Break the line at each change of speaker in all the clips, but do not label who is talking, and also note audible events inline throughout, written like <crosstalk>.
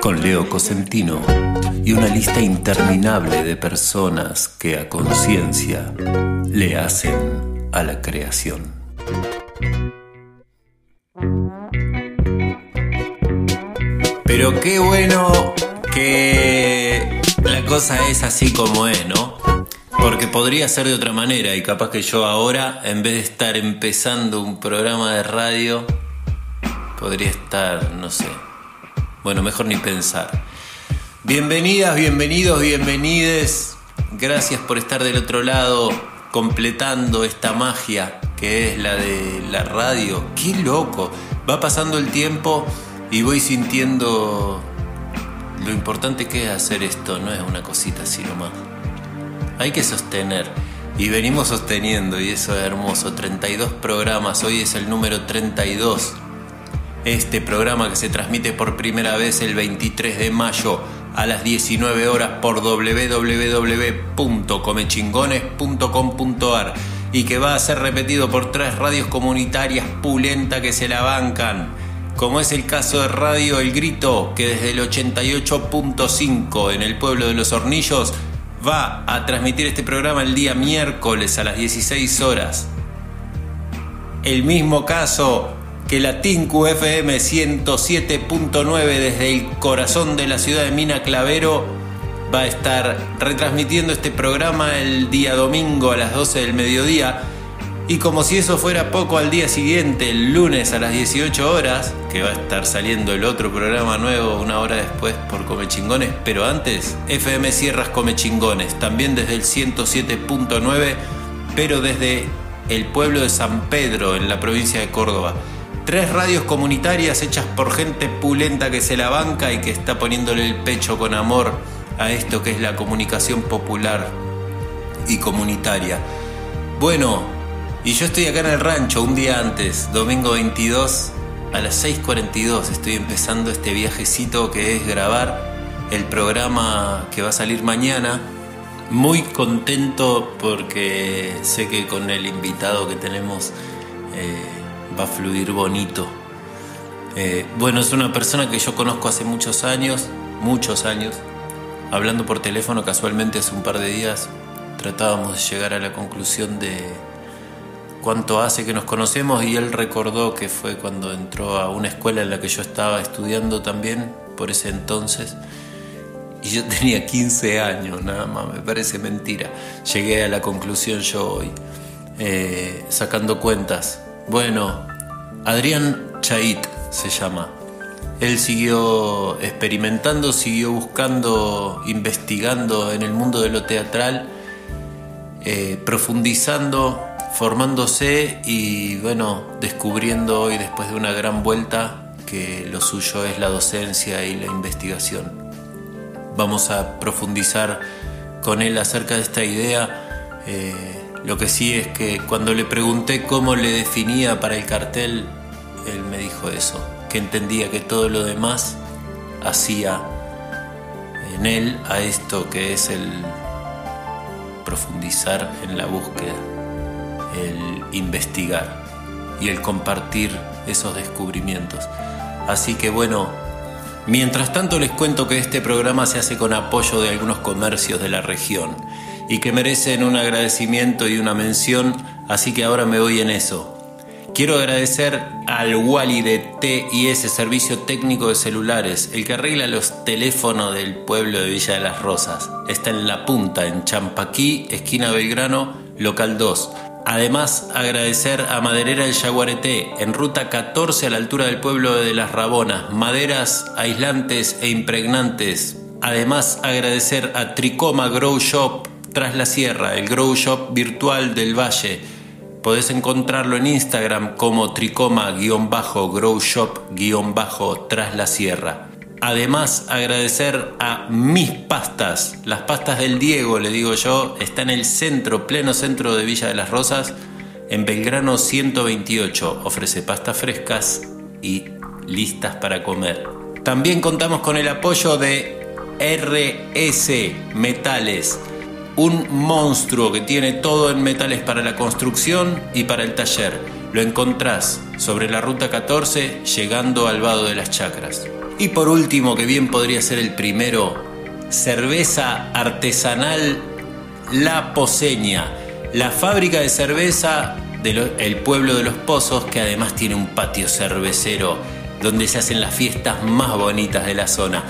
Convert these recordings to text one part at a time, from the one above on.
Con Leo Cosentino y una lista interminable de personas que a conciencia le hacen a la creación. Pero qué bueno que la cosa es así como es, ¿no? Porque podría ser de otra manera y capaz que yo ahora, en vez de estar empezando un programa de radio, podría estar, no sé. Bueno, mejor ni pensar. Bienvenidas, bienvenidos, bienvenides. Gracias por estar del otro lado, completando esta magia que es la de la radio. ¡Qué loco! Va pasando el tiempo y voy sintiendo lo importante que es hacer esto. No es una cosita así nomás. Hay que sostener. Y venimos sosteniendo, y eso es hermoso. 32 programas, hoy es el número 32. Este programa que se transmite por primera vez el 23 de mayo a las 19 horas por www.comechingones.com.ar y que va a ser repetido por tres radios comunitarias pulenta que se la bancan, como es el caso de Radio El Grito, que desde el 88.5 en el pueblo de Los Hornillos va a transmitir este programa el día miércoles a las 16 horas. El mismo caso que la TINCU FM 107.9 desde el corazón de la ciudad de Mina Clavero va a estar retransmitiendo este programa el día domingo a las 12 del mediodía. Y como si eso fuera poco al día siguiente, el lunes a las 18 horas, que va a estar saliendo el otro programa nuevo una hora después por Comechingones, pero antes, FM Sierras Comechingones, también desde el 107.9, pero desde el pueblo de San Pedro, en la provincia de Córdoba. Tres radios comunitarias hechas por gente pulenta que se la banca y que está poniéndole el pecho con amor a esto que es la comunicación popular y comunitaria. Bueno, y yo estoy acá en el rancho un día antes, domingo 22, a las 6.42 estoy empezando este viajecito que es grabar el programa que va a salir mañana. Muy contento porque sé que con el invitado que tenemos eh, va a fluir bonito. Eh, bueno, es una persona que yo conozco hace muchos años, muchos años. Hablando por teléfono casualmente hace un par de días, tratábamos de llegar a la conclusión de cuánto hace que nos conocemos y él recordó que fue cuando entró a una escuela en la que yo estaba estudiando también por ese entonces. Y yo <laughs> tenía 15 años, nada más, me parece mentira. Llegué a la conclusión yo hoy, eh, sacando cuentas. Bueno, Adrián Chait se llama. Él siguió experimentando, siguió buscando, investigando en el mundo de lo teatral, eh, profundizando, formándose y bueno, descubriendo hoy después de una gran vuelta que lo suyo es la docencia y la investigación. Vamos a profundizar con él acerca de esta idea. Eh, lo que sí es que cuando le pregunté cómo le definía para el cartel, él me dijo eso, que entendía que todo lo demás hacía en él a esto que es el, profundizar en la búsqueda, el investigar y el compartir esos descubrimientos. Así que bueno, mientras tanto les cuento que este programa se hace con apoyo de algunos comercios de la región y que merecen un agradecimiento y una mención, así que ahora me voy en eso. Quiero agradecer al Wally de TIS Servicio Técnico de Celulares, el que arregla los teléfonos del pueblo de Villa de las Rosas. Está en La Punta, en Champaquí, esquina Belgrano, local 2. Además, agradecer a Maderera El Yaguareté, en ruta 14 a la altura del pueblo de Las Rabonas, maderas aislantes e impregnantes. Además, agradecer a Tricoma Grow Shop tras la sierra, el Grow Shop virtual del Valle. Podés encontrarlo en Instagram como tricoma-grow shop-tras la sierra. Además, agradecer a mis pastas. Las pastas del Diego, le digo yo, está en el centro, pleno centro de Villa de las Rosas, en Belgrano 128. Ofrece pastas frescas y listas para comer. También contamos con el apoyo de RS Metales, un monstruo que tiene todo en metales para la construcción y para el taller. Lo encontrás sobre la ruta 14 llegando al vado de las chacras. Y por último, que bien podría ser el primero, cerveza artesanal La Poseña, la fábrica de cerveza del pueblo de los Pozos, que además tiene un patio cervecero donde se hacen las fiestas más bonitas de la zona.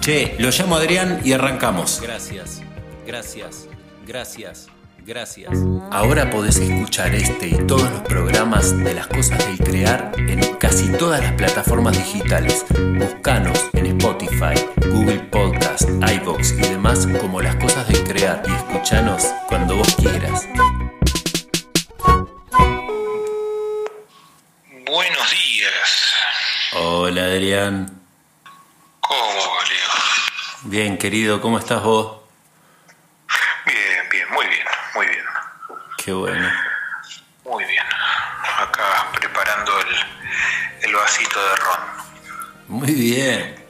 Che, lo llamo Adrián y arrancamos. Gracias, gracias, gracias. Gracias. Ahora podés escuchar este y todos los programas de las cosas del crear en casi todas las plataformas digitales. Buscanos en Spotify, Google Podcast, iBox y demás como las cosas del crear y escuchanos cuando vos quieras.
Buenos días.
Hola Adrián.
¿Cómo, Leo?
Bien, querido, ¿cómo estás vos? Qué bueno.
Muy bien. Acá preparando el, el vasito de ron.
Muy bien.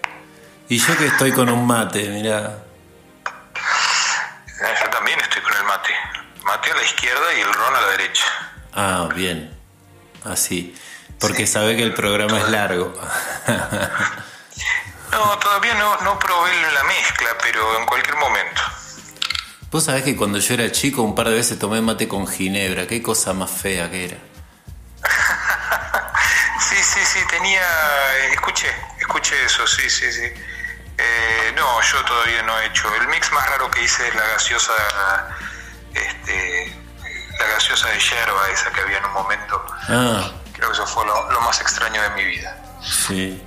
Y yo que estoy con un mate, mira.
Eh, yo también estoy con el mate. Mate a la izquierda y el ron a la derecha.
Ah, bien. Así. Porque sabe que el programa es largo.
no, todavía no, no probé la mezcla, pero en cualquier momento.
Vos sabés que cuando yo era chico un par de veces tomé mate con ginebra, qué cosa más fea que era. <laughs>
sí, sí, sí, tenía, eh, escuché, escuché eso, sí, sí, sí. Eh, no, yo todavía no he hecho. El mix más raro que hice es la gaseosa, este, la gaseosa de yerba, esa que había en un momento. Ah. Creo que eso fue lo, más extraño de mi vida.
Sí,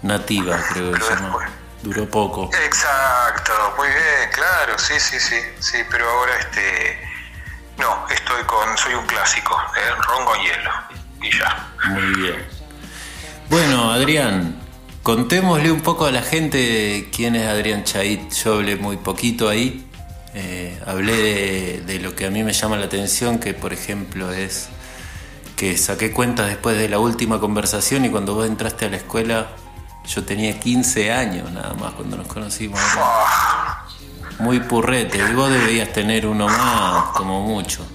nativa creo que se Duró poco.
Exacto, muy bien, claro, sí, sí, sí, sí, pero ahora este, no, estoy con, soy un clásico, ¿eh? ron con hielo y ya.
Muy bien. Bueno, Adrián, contémosle un poco a la gente quién es Adrián Chait. Yo hablé muy poquito ahí, eh, hablé de, de lo que a mí me llama la atención, que por ejemplo es que saqué cuentas después de la última conversación y cuando vos entraste a la escuela yo tenía 15 años nada más cuando nos conocimos. Muy purrete, y vos debías tener uno más, como mucho.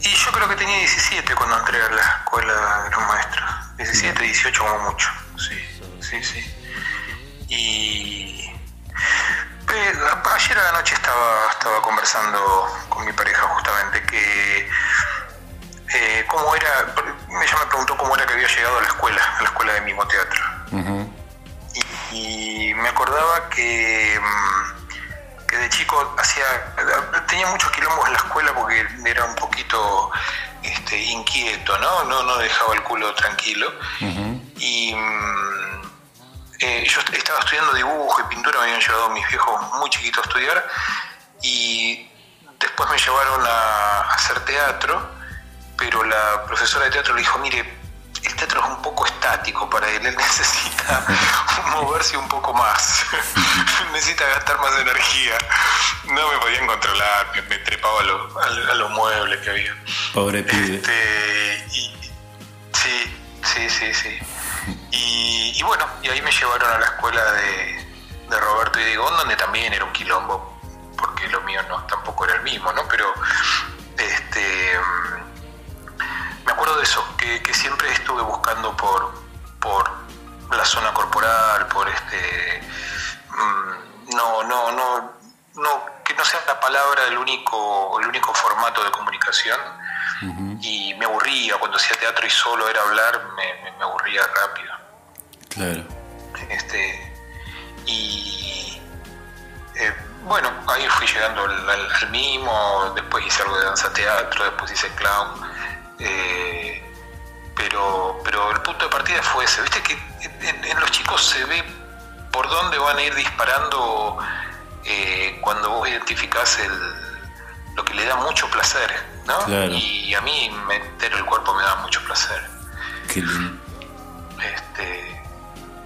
Y yo creo que tenía 17 cuando entré a la escuela de los maestros. 17, 18 como mucho. Sí, sí, sí. Y ayer a la noche estaba, estaba conversando con mi pareja justamente que eh, cómo era, ella me preguntó cómo era que había llegado a la escuela, a la escuela de mimo teatro y, me acordaba que, mm, que de chico hacía tenía muchos quilombos en la escuela porque era un poquito este, inquieto, ¿no? ¿no? No dejaba el culo tranquilo. Y mm, eh, yo estaba estudiando dibujo y pintura, me habían llevado mis viejos muy chiquitos a estudiar y después me llevaron a hacer teatro, pero la profesora de teatro le dijo, mire, teatro es un poco estático para él, él <laughs> necesita moverse un poco más, <laughs> necesita gastar más energía. No me podían controlar, me, trepaba a, los muebles que había.
Pobre pibe.
Este, sí, sí, sí, sí. Y, bueno, y ahí me llevaron a la escuela de, Roberto y de Gonda, donde también era un quilombo, porque lo mío no tampoco era el mismo, ¿no? Pero este, me acuerdo de eso, que, siempre estuve buscando por, por la zona corporal, por este, mm, no, no, no, no, que no sea la palabra el único, el único formato de comunicación. Y me aburría cuando hacía teatro y solo era hablar, me, me aburría rápido.
Claro.
Este, y eh, bueno, ahí fui llegando al, mimo, después hice algo de danza teatro, después hice clown. Eh, pero, pero el punto de partida fue ese. Viste que en, los chicos se ve por dónde van a ir disparando eh, cuando vos identificás el, lo que le da mucho placer, ¿no? Y a mí meter el cuerpo me da mucho placer.
Qué lindo.
Este,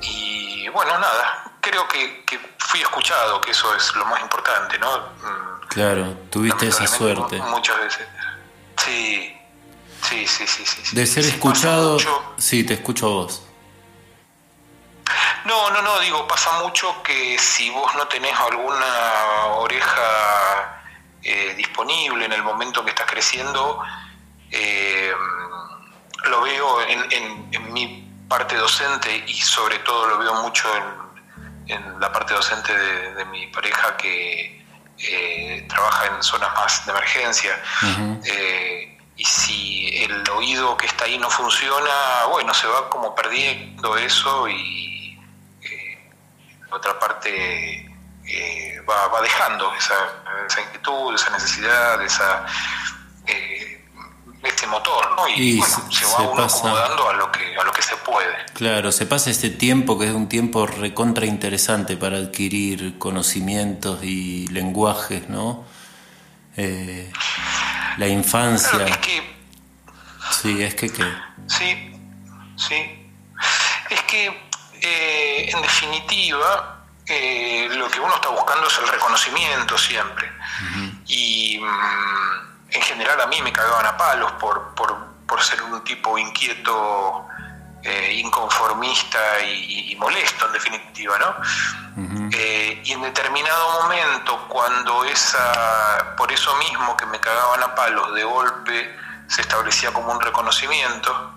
y bueno, nada, creo que, fui escuchado, que eso es lo más importante, ¿no? Mm,
claro, tuviste esa suerte.
Muchas veces. Sí, sí, sí, sí. sí
de ser escuchado, sí, te escucho a vos.
No, no, no, digo, pasa mucho que si vos no tenés alguna oreja eh, disponible en el momento que estás creciendo, eh, lo veo en, en mi parte docente y sobre todo lo veo mucho en, en la parte docente de, mi pareja que eh, trabaja en zonas más de emergencia. Eh, y si el oído que está ahí no funciona, bueno, se va como perdiendo eso y eh, otra parte va, va, dejando esa, esa, inquietud, esa necesidad, esa este motor, ¿no? Y, se, va uno acomodando a lo, que, a lo que se puede.
Claro, se pasa este tiempo que es un tiempo recontra interesante para adquirir conocimientos y lenguajes, ¿no? Eh, la infancia.
es que,
sí, es que qué.
Sí, sí. Es que, eh, en definitiva, eh, lo que uno está buscando es el reconocimiento siempre. Y. Mm, en general a mí me cagaban a palos por, por, ser un tipo inquieto, eh, inconformista y, molesto en definitiva, ¿no? Eh, y en determinado momento, cuando esa, por eso mismo que me cagaban a palos, de golpe se establecía como un reconocimiento,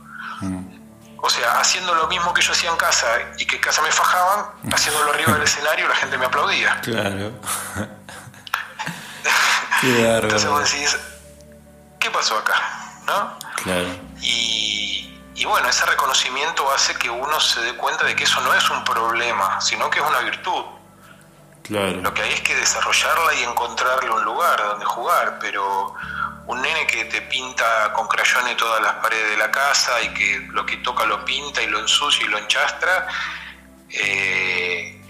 o sea, haciendo lo mismo que yo hacía en casa y que en casa me fajaban, haciéndolo arriba del <laughs> escenario la gente me aplaudía.
Claro. <laughs>
Entonces vos decís, ¿qué pasó acá? ¿No?
Claro.
Y, y, bueno, ese reconocimiento hace que uno se dé cuenta de que eso no es un problema, sino que es una virtud.
Claro.
Lo que hay es que desarrollarla y encontrarle un lugar donde jugar, pero un nene que te pinta con crayones todas las paredes de la casa y que lo que toca lo pinta y lo ensucia y lo enchastra, eh,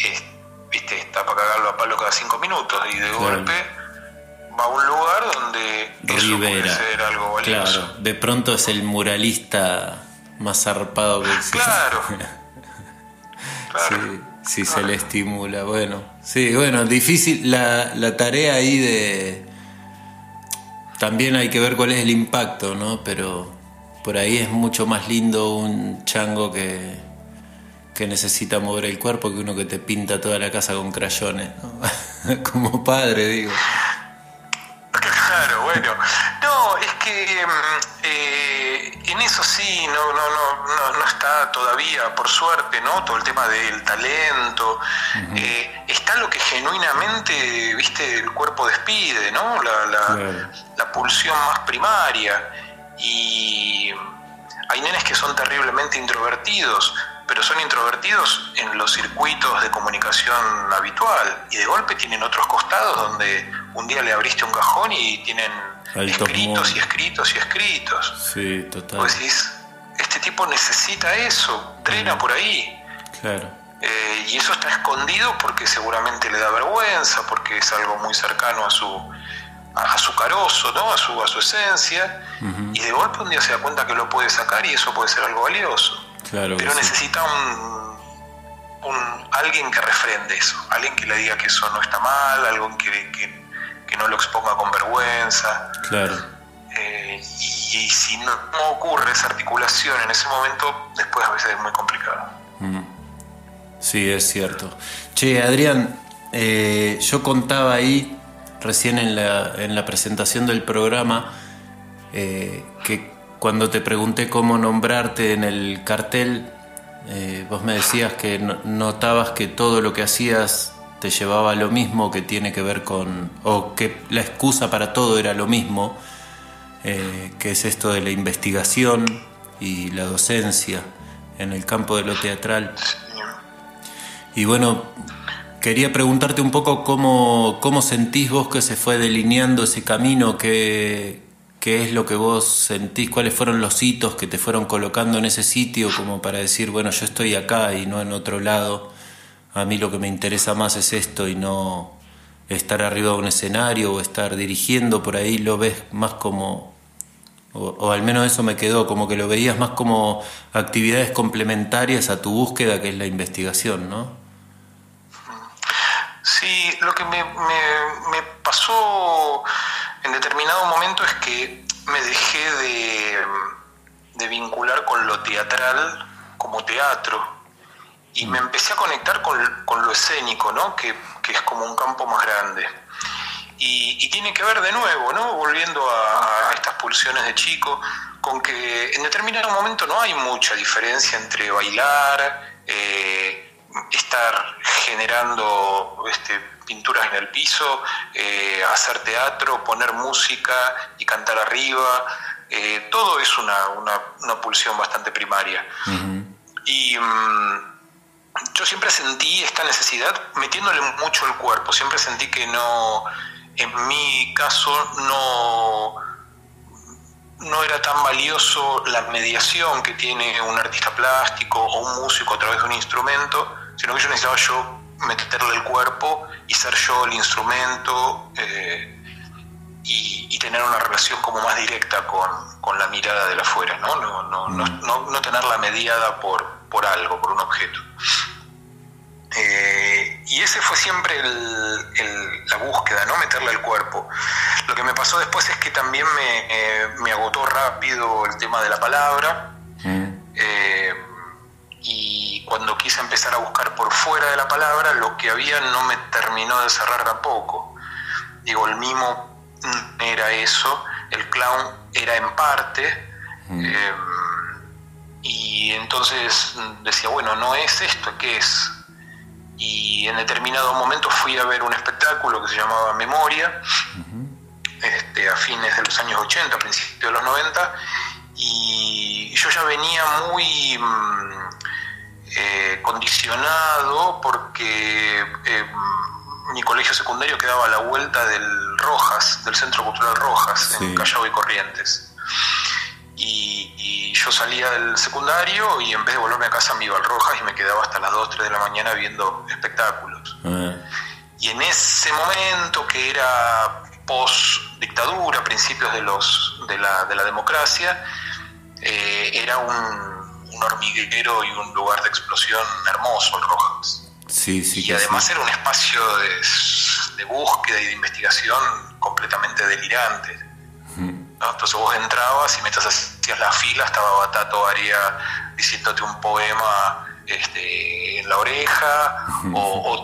viste, está para cagarlo a palo cada cinco minutos y de golpe va a un lugar donde
Rivera.
Eso puede ser algo valioso.
Claro, de pronto es el muralista más zarpado que existe.
Claro. <laughs>
Sí, sí se le estimula. Bueno, sí, bueno, difícil la, la tarea ahí de... También hay que ver cuál es el impacto, ¿no? Pero por ahí es mucho más lindo un chango que, que necesita mover el cuerpo que uno que te pinta toda la casa con crayones, ¿no? <laughs> Como padre, digo.
Claro, bueno. No, es que mm, eh, en eso sí, no, no, no, no, está todavía, por suerte, ¿no? Todo el tema del talento. Eh, está lo que genuinamente, viste, el cuerpo despide, ¿no? La, la pulsión más primaria. Y hay nenes que son terriblemente introvertidos, pero son introvertidos en los circuitos de comunicación habitual y de golpe tienen otros costados donde un día le abriste un cajón y tienen escritos y escritos y escritos.
Sí, total.
Pues decís, este tipo necesita eso, trena por ahí.
Claro.
Eh, y eso está escondido porque seguramente le da vergüenza, porque es algo muy cercano a su, a, su carozo, ¿no? a, su, a su esencia, y de golpe un día se da cuenta que lo puede sacar y eso puede ser algo valioso.
Claro
Pero necesita un, un, alguien que refrende eso, alguien que le diga que eso no está mal, alguien que, que, no lo exponga con vergüenza.
Claro.
Eh, y, si no, ocurre esa articulación en ese momento, después a veces es muy complicado.
Sí, es cierto. Che, Adrián, eh, yo contaba ahí recién en la, en la presentación del programa eh, que cuando te pregunté cómo nombrarte en el cartel, eh, vos me decías que notabas que todo lo que hacías te llevaba a lo mismo, que tiene que ver con, o que la excusa para todo era lo mismo, eh, que es esto de la investigación y la docencia en el campo de lo teatral. Y bueno, quería preguntarte un poco cómo, cómo sentís vos que se fue delineando ese camino, que, qué es lo que vos sentís, cuáles fueron los hitos que te fueron colocando en ese sitio como para decir, bueno, yo estoy acá y no en otro lado, a mí lo que me interesa más es esto y no estar arriba de un escenario o estar dirigiendo por ahí, lo ves más como, o, al menos eso me quedó, como que lo veías más como actividades complementarias a tu búsqueda que es la investigación, ¿no?
Sí, lo que me, me pasó en determinado momento es que me dejé de, vincular con lo teatral como teatro y me empecé a conectar con, lo escénico, ¿no? que, es como un campo más grande. Y, tiene que ver de nuevo, ¿no? volviendo a, estas pulsiones de chico, con que en determinado momento no hay mucha diferencia entre bailar, eh, estar generando este, pinturas en el piso, eh, hacer teatro, poner música y cantar arriba. Eh, todo es una, una, pulsión bastante primaria. Y mm, yo siempre sentí esta necesidad metiéndole mucho el cuerpo, siempre sentí que no, en mi caso no, no era tan valioso la mediación que tiene un artista plástico o un músico a través de un instrumento, sino que yo necesitaba yo meterle el cuerpo y ser yo el instrumento eh, y, tener una relación como más directa con, la mirada de la afuera, ¿no? No, no, no, no, tenerla mediada por, por algo, por un objeto. Eh, y ese fue siempre la búsqueda, ¿no? Meterle el cuerpo. Lo que me pasó después es que también me, eh, me agotó rápido el tema de la palabra. Mm. y cuando quise empezar a buscar por fuera de la palabra, lo que había no me terminó de cerrar tampoco. Digo, el mimo era eso, el clown era en parte, mm. em, y entonces decía, bueno, no es esto, ¿qué es? Y en determinado momento fui a ver un espectáculo que se llamaba Memoria, este, a fines de los años 80, a principios de los 90, y yo ya venía muy... Mm, eh, condicionado porque eh, mi colegio secundario quedaba a la vuelta del Rojas, del Centro Cultural Rojas, en Callao y Corrientes. Y, yo salía del secundario y en vez de volverme a casa me iba al Rojas y me quedaba hasta las 2, 3 de la mañana viendo espectáculos. Ah. Y en ese momento, que era post dictadura, principios de, los, de, la, de la democracia, eh, era un un hormiguero y un lugar de explosión hermoso, el Rojas.
Sí, sí,
y además era un espacio de, búsqueda y de investigación completamente delirante. Entonces vos entrabas y mientras hacías la fila estaba Batato Aria diciéndote un poema este, en la oreja o, o,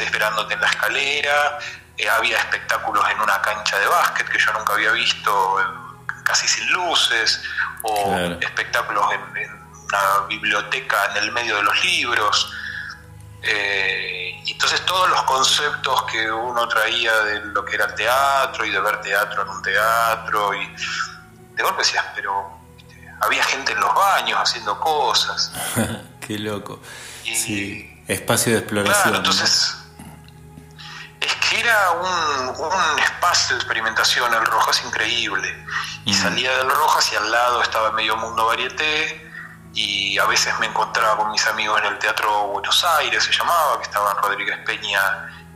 esperándote en la escalera. Eh, había espectáculos en una cancha de básquet que yo nunca había visto, casi sin luces, o espectáculos en una biblioteca en el medio de los libros. Eh, y entonces todos los conceptos que uno traía de lo que era el teatro y de ver teatro en un teatro, y de golpe decías, pero había gente en los baños haciendo cosas. <laughs>
Qué loco. sí, espacio de exploración.
entonces, es que era un, espacio de experimentación, el Rojas increíble. Y salía del Rojas y al lado estaba medio mundo varieté y a veces me encontraba con mis amigos en el Teatro Buenos Aires, se llamaba, que estaban Rodríguez Peña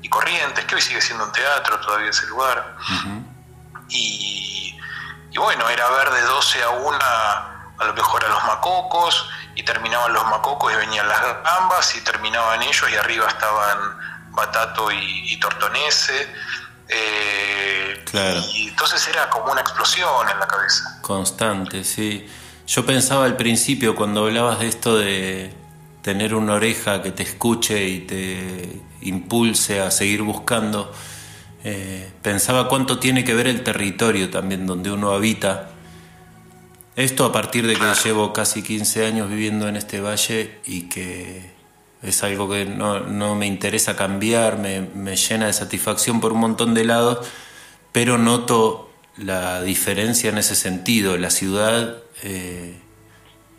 y Corrientes, que hoy sigue siendo un teatro todavía ese lugar. y, bueno, era ver de 12 a 1 a lo mejor a los macocos, y terminaban los macocos y venían las gambas, y terminaban ellos, y arriba estaban Batato y, Tortonese. Eh, y entonces era como una explosión en la cabeza.
Constante, sí. Yo pensaba al principio cuando hablabas de esto de tener una oreja que te escuche y te impulse a seguir buscando, eh, pensaba cuánto tiene que ver el territorio también donde uno habita. Esto a partir de que llevo casi 15 años viviendo en este valle y que es algo que no, me interesa cambiar, me, llena de satisfacción por un montón de lados, pero noto la diferencia en ese sentido. La ciudad eh,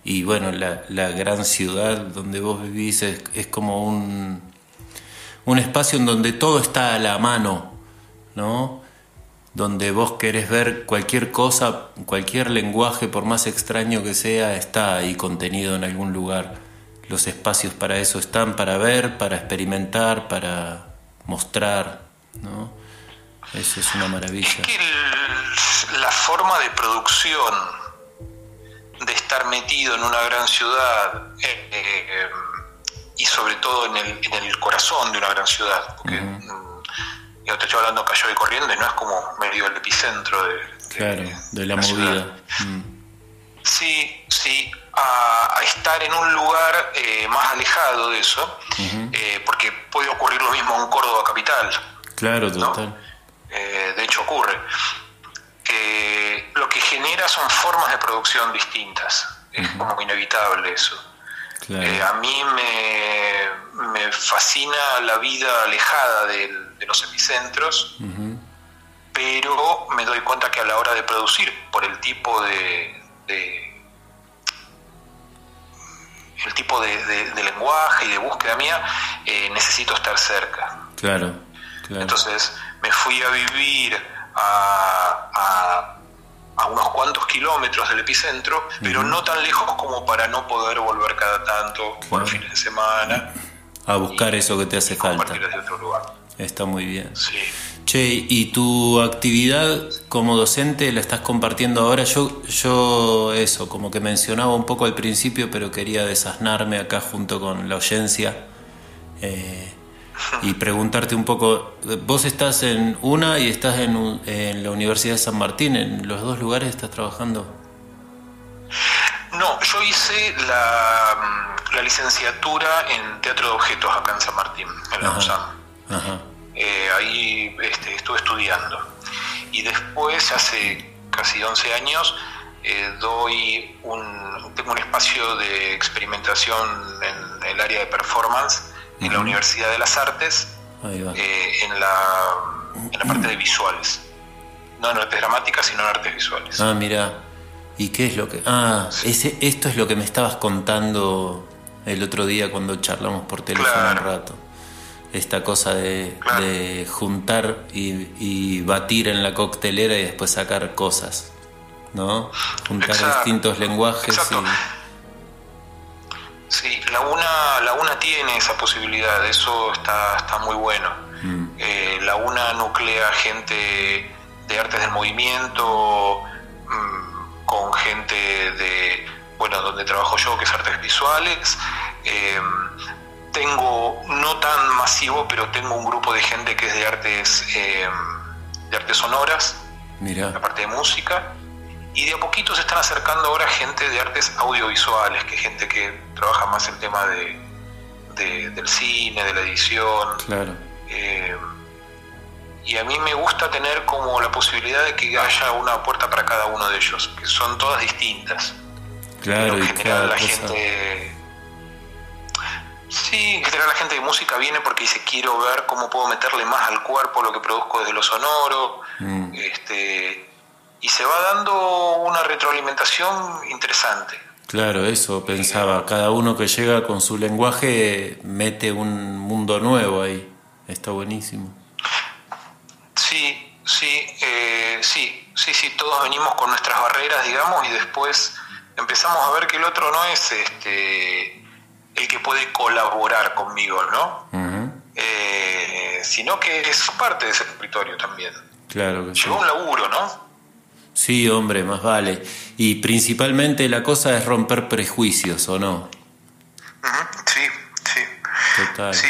y bueno, la, gran ciudad donde vos vivís es, como un, un espacio en donde todo está a la mano, ¿no? Donde vos querés ver cualquier cosa, cualquier lenguaje, por más extraño que sea, está ahí contenido en algún lugar. Los espacios para eso están, para ver, para experimentar, para mostrar, ¿no? Eso es una maravilla. Es
que la forma de producción de estar metido en una gran ciudad eh, eh, y sobre todo en el, en el, corazón de una gran ciudad, porque yo te estoy hablando Cayo de Corrientes, no es como medio el epicentro
de, de, la, movida. Mm.
Sí, sí, a, estar en un lugar eh, más alejado de eso, porque puede ocurrir lo mismo en Córdoba capital.
Claro, total.
De hecho ocurre lo que genera son formas de producción distintas. Es como inevitable eso. Eh, a mí me, fascina la vida alejada de, los epicentros, pero me doy cuenta que a la hora de producir, por el tipo de, el tipo de, lenguaje y de búsqueda mía, eh, necesito estar cerca.
Claro, claro.
Entonces me fui a vivir a, a, unos cuantos kilómetros del epicentro, pero no tan lejos como para no poder volver cada tanto por fines de semana.
A buscar eso que te hace falta.
otro lugar.
Está muy bien.
Sí.
Che, ¿y tu actividad como docente la estás compartiendo ahora? Yo, yo eso, como que mencionaba un poco al principio, pero quería desasnarme acá junto con la oyencia. Eh, y <laughs> preguntarte un poco, vos estás en una y estás en, en la Universidad de San Martín, ¿en los dos lugares estás trabajando?
No, yo hice la, la licenciatura en Teatro de Objetos acá en San Martín, en la USAM. Eh, ahí este, estuve estudiando. Y después, hace casi 11 años, eh, doy un, tengo un espacio de experimentación en el área de performance en la Universidad de las Artes, eh, en, la, en la parte de visuales. No en artes dramáticas, sino en artes visuales.
Ah, mira. ¿Y qué es lo que.? Ah, ese, esto es lo que me estabas contando el otro día cuando charlamos por teléfono un rato. Esta cosa de, juntar y, batir en la coctelera y después sacar cosas. ¿No? Juntar distintos lenguajes. Y
Sí, la UNA, la UNA tiene esa posibilidad, eso está, está muy bueno. Mm. Eh, la UNA nuclea gente de artes del movimiento, mm, con gente de, bueno, donde trabajo yo, que es artes visuales. Em, tengo, no tan masivo, pero tengo un grupo de gente que es de artes, em, de artes sonoras,
Mira.
la parte de música y de a poquito se están acercando ahora gente de artes audiovisuales, que gente que trabaja más el tema de, del cine, de la edición.
Claro.
Eh, y a mí me gusta tener como la posibilidad de que haya una puerta para cada uno de ellos, que son todas distintas.
Claro,
en general la gente. Sí, en general la gente de música viene porque dice quiero ver cómo puedo meterle más al cuerpo lo que produzco desde lo sonoro. Mm. Este, y se va dando una retroalimentación interesante.
Claro, eso pensaba. Cada uno que llega con su lenguaje mete un mundo nuevo ahí. Está buenísimo.
Sí, sí, eh, sí, sí, sí. Todos venimos con nuestras barreras, digamos, y después empezamos a ver que el otro no es este el que puede colaborar conmigo, ¿no? Eh, sino que es parte de ese territorio también.
Claro que
Llegó un laburo, ¿no?
Sí, hombre, más vale. Y principalmente la cosa es romper prejuicios, ¿o no?
Sí, sí.
Total.
Sí,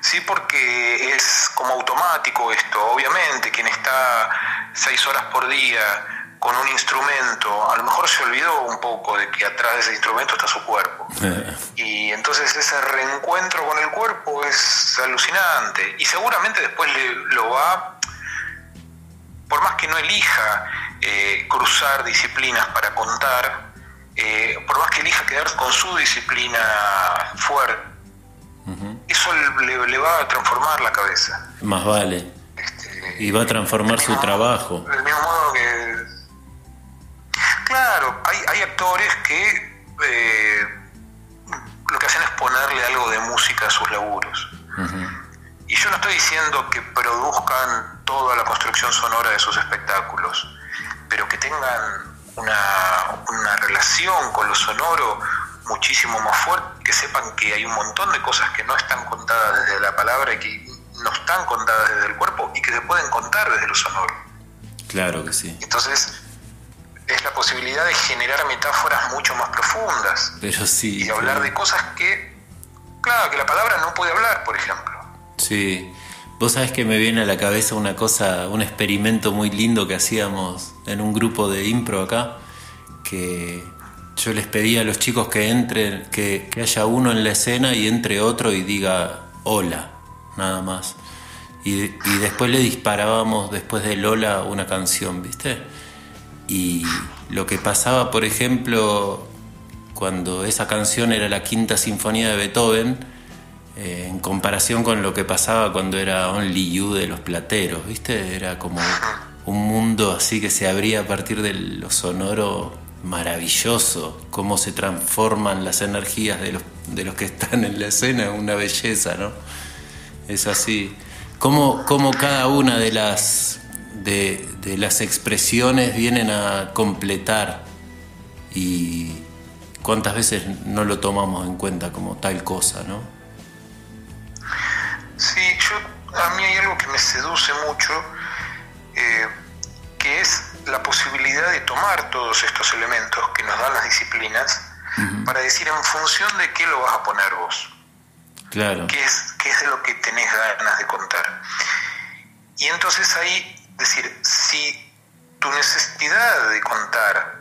sí, porque es como automático esto. Obviamente, quien está seis horas por día con un instrumento, a lo mejor se olvidó un poco de que atrás de ese instrumento está su cuerpo. <laughs> y entonces ese reencuentro con el cuerpo es alucinante. Y seguramente después le, lo va por más que no elija eh, cruzar disciplinas para contar, eh, por más que elija quedarse con su disciplina fuerte, eso le, va a transformar la cabeza.
Más vale. Este, y va a transformar su trabajo.
Del mismo modo que... Claro, hay, hay actores que eh, lo que hacen es ponerle algo de música a sus laburos. Y yo no estoy diciendo que produzcan toda la construcción sonora de sus espectáculos, pero que tengan una, una relación con lo sonoro muchísimo más fuerte, que sepan que hay un montón de cosas que no están contadas desde la palabra y que no están contadas desde el cuerpo y que se pueden contar desde lo sonoro.
Claro que sí.
Entonces, es la posibilidad de generar metáforas mucho más profundas.
Pero sí.
Y hablar de cosas que, claro, que la palabra no puede hablar, por ejemplo.
Sí. Vos sabés que me viene a la cabeza una cosa, un experimento muy lindo que hacíamos en un grupo de impro acá, que yo les pedía a los chicos que entren, que, haya uno en la escena y entre otro y diga hola, nada más. Y, y después le disparábamos después de Lola una canción, ¿viste? Y lo que pasaba, por ejemplo, cuando esa canción era la quinta sinfonía de Beethoven, eh, en comparación con lo que pasaba cuando era Only You de los plateros, ¿viste? Era como un mundo así que se abría a partir de lo sonoro maravilloso, cómo se transforman las energías de los, de los que están en la escena, una belleza, ¿no? Es así. Cómo, cómo cada una de las de, las expresiones vienen a completar y cuántas veces no lo tomamos en cuenta como tal cosa, ¿no?
Sí, yo, a mí hay algo que me seduce mucho, eh, que es la posibilidad de tomar todos estos elementos que nos dan las disciplinas para decir en función de qué lo vas a poner vos.
Claro.
¿Qué es, qué es de lo que tenés ganas de contar? Y entonces ahí decir, si tu necesidad de contar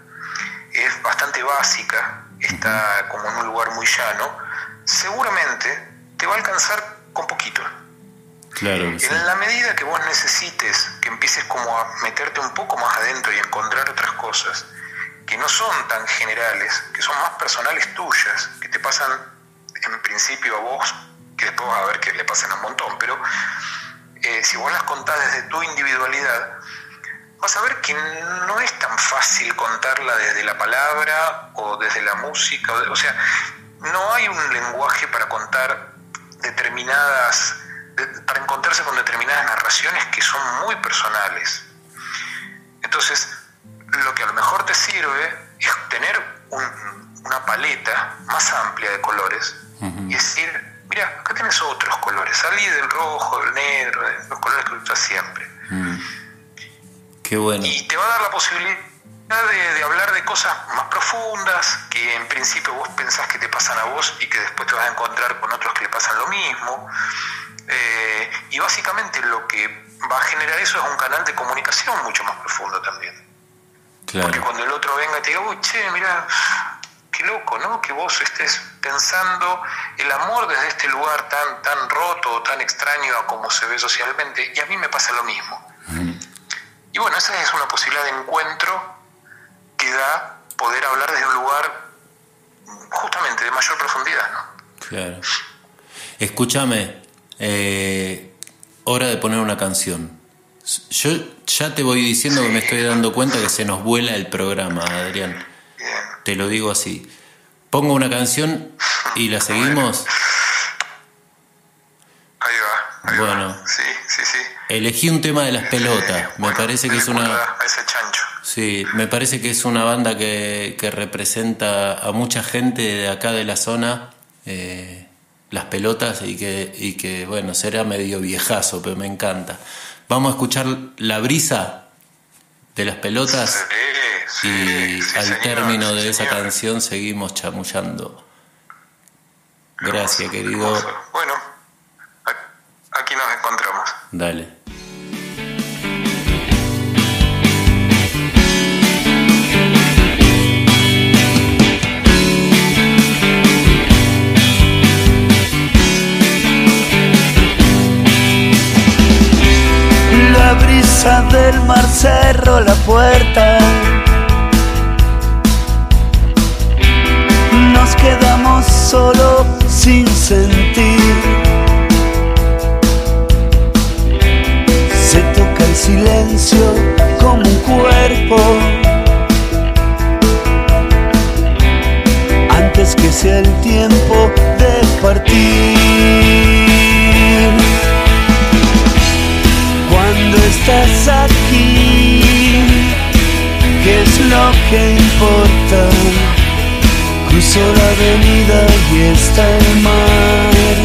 es bastante básica, está como en un lugar muy llano, seguramente te va a alcanzar con poquito.
Claro,
En la medida que vos necesites que empieces como a meterte un poco más adentro y encontrar otras cosas que no son tan generales, que son más personales tuyas, que te pasan en principio a vos, que después vas a ver que le pasan a un montón, pero eh, si vos las contás desde tu individualidad, vas a ver que no es tan fácil contarla desde la palabra o desde la música, o, sea, no hay un lenguaje para contar determinadas, para encontrarse con determinadas narraciones que son muy personales. Entonces, lo que a lo mejor te sirve es tener una paleta más amplia de colores y decir, mira, acá tienes otros colores, salí del rojo, del negro, los colores que usas siempre. Mm.
Qué bueno.
Y te va a dar la posibilidad de, hablar de cosas más profundas que en principio vos pensás que te pasan a vos y que después te vas a encontrar con otros que le pasan lo mismo. Eh, y básicamente lo que va a generar eso es un canal de comunicación mucho más profundo también.
Claro.
Porque cuando el otro venga y te diga, uy, che, mira, qué loco, ¿no? Que vos estés pensando el amor desde este lugar tan, tan roto, tan extraño a como se ve socialmente, y a mí me pasa lo mismo. Y bueno, esa es una posibilidad de encuentro que da poder hablar desde un lugar justamente de mayor profundidad, ¿no?
Claro. Escúchame, eh, hora de poner una canción. Yo ya te voy diciendo que me estoy dando cuenta que se nos vuela el programa, Adrián. Te lo digo así. Pongo una canción y la seguimos.
Ahí va. Ahí
bueno.
Sí, sí, sí.
Elegí un tema de las pelotas. me parece que es una.
ese chancho.
Sí, me parece que es una banda que, que representa a mucha gente de acá de la zona. Eh, las pelotas y que, y que, bueno, será medio viejazo, pero me encanta. Vamos a escuchar La Brisa de las pelotas y al término de esa canción seguimos chamullando. Gracias, querido.
Bueno, aquí nos encontramos.
Dale.
Del mar cerró la puerta. Nos quedamos solo sin sentir. Se toca el silencio como un cuerpo. Antes que sea el tiempo de partir. Estás aquí, ¿qué es lo que importa? Cruzo la avenida y está el mar.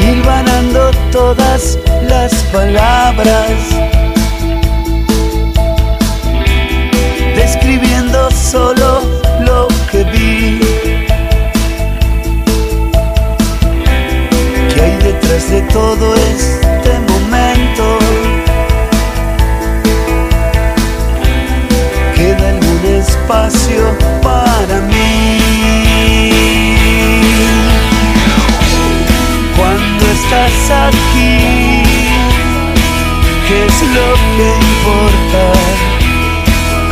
Hilvanando todas las palabras, describiendo solo de todo este momento queda algún espacio para mí. Cuando estás aquí, ¿qué es lo que importa?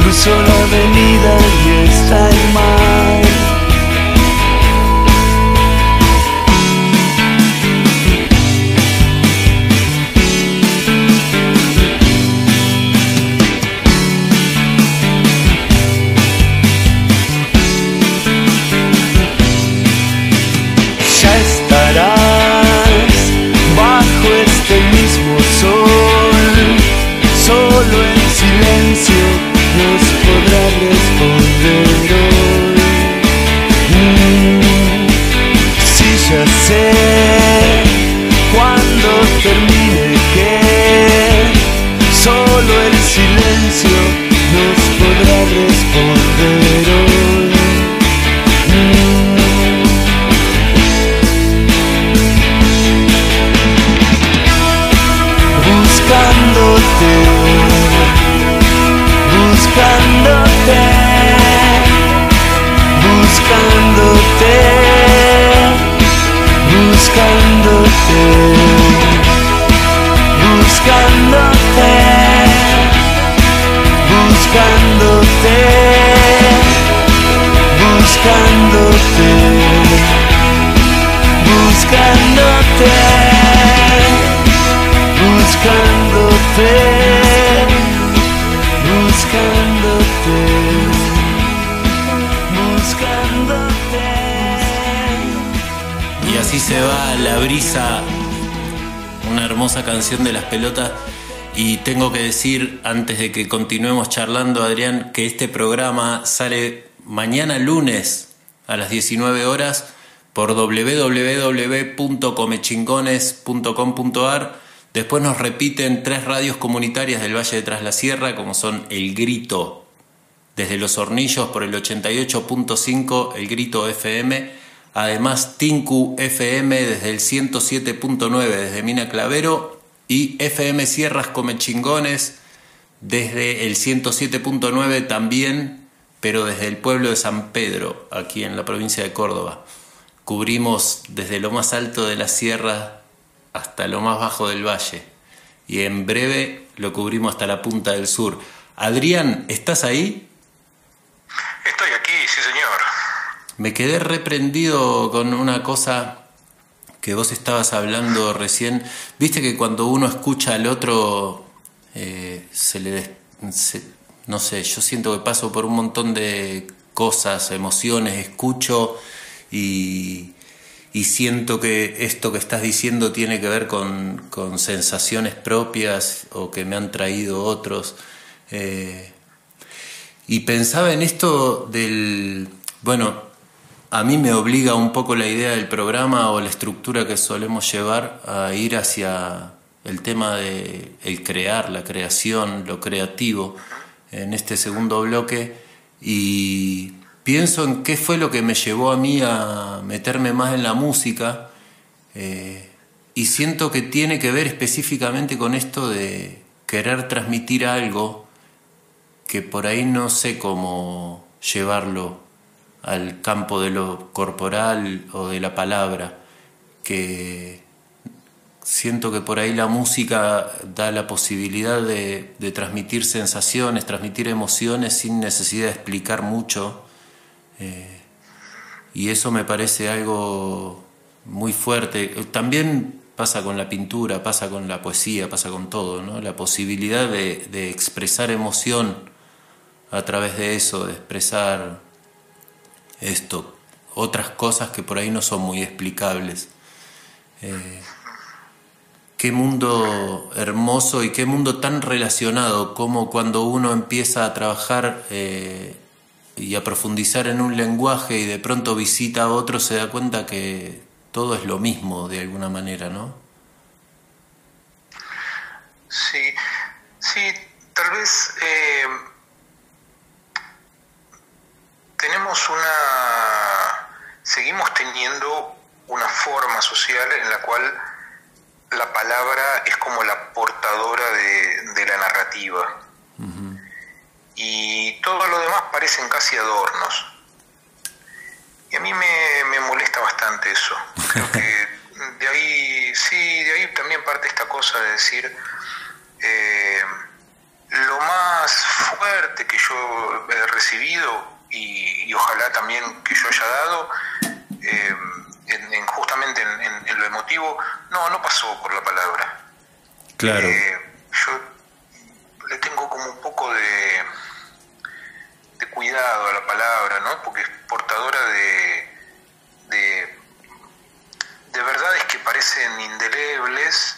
Cruzo la avenida y está el mar. silencio nos podrá responder hoy. Mm, si ya sé cuando termine que solo el silencio buscándote, buscándote, buscándote, buscándote.
Canción de las pelotas. Y tengo que decir, antes de que continuemos charlando, Adrián, que este programa sale mañana lunes a las 19 horas por www.comechingones.com.ar. Después nos repiten tres radios comunitarias del Valle de Tras la Sierra, como son El Grito, desde Los Hornillos por el 88.5, El Grito FM. Además, Tinku FM desde el 107.9, desde Mina Clavero y FM Sierras Come Chingones desde el 107.9 también, pero desde el pueblo de San Pedro, aquí en la provincia de Córdoba. Cubrimos desde lo más alto de la sierra hasta lo más bajo del valle y en breve lo cubrimos hasta la punta del sur. Adrián, ¿estás ahí?
Estoy aquí.
Me quedé reprendido con una cosa que vos estabas hablando recién, viste que cuando uno escucha al otro, eh, se le... no sé, yo siento que paso por un montón de cosas, emociones, escucho y, siento que esto que estás diciendo tiene que ver con, sensaciones propias o que me han traído otros. Eh, y pensaba en esto del, bueno, a mí me obliga un poco la idea del programa o la estructura que solemos llevar a ir hacia el tema de el crear, la creación, lo creativo en este segundo bloque. Y pienso en qué fue lo que me llevó a mí a meterme más en la música eh, y siento que tiene que ver específicamente con esto de querer transmitir algo que por ahí no sé cómo llevarlo al campo de lo corporal o de la palabra, que siento que por ahí la música da la posibilidad de, transmitir sensaciones, transmitir emociones sin necesidad de explicar mucho. Eh, y eso me parece algo muy fuerte. También pasa con la pintura, pasa con la poesía, pasa con todo, ¿no? La posibilidad de, expresar emoción a través de eso, de expresar esto, otras cosas que por ahí no son muy explicables. Eh, qué mundo hermoso y qué mundo tan relacionado como cuando uno empieza a trabajar eh, y a profundizar en un lenguaje y de pronto visita a otro se da cuenta que todo es lo mismo de alguna manera, ¿no?
Sí, sí, tal vez eh, tenemos una, seguimos teniendo una forma social en la cual la palabra es como la portadora de, la narrativa. Y todo lo demás parecen casi adornos. Y a mí me, molesta bastante eso. Creo que de ahí, sí, de ahí también parte esta cosa de decir, eh, lo más fuerte que yo he recibido y, ojalá también que yo haya dado, eh, en, justamente en, lo emotivo, no, no pasó por la palabra.
Claro.
Eh, yo le tengo como un poco de, de cuidado a la palabra, ¿no? Porque es portadora de, de, de verdades que parecen indelebles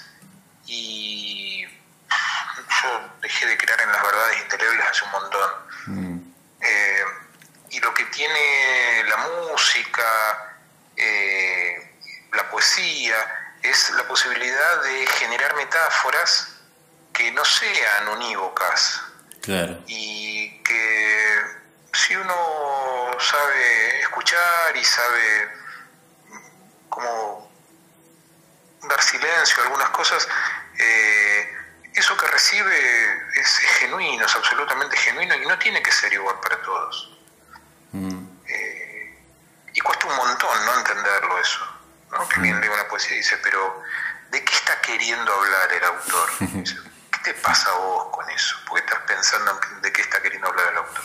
y yo dejé de creer en las verdades indelebles hace un montón. Mm. Eh, y lo que tiene la música, eh, la poesía es la posibilidad de generar metáforas que no sean unívocas. Y que si uno sabe escuchar y sabe cómo dar silencio a algunas cosas, eh, eso que recibe es, genuino, es absolutamente genuino y no tiene que ser igual para todos. Y cuesta un montón no entenderlo eso. ¿no? Que alguien lee una poesía y dice, pero ¿de qué está queriendo hablar el autor? ¿Qué te pasa a vos con eso? ¿Por qué estás pensando en de qué está queriendo hablar el autor?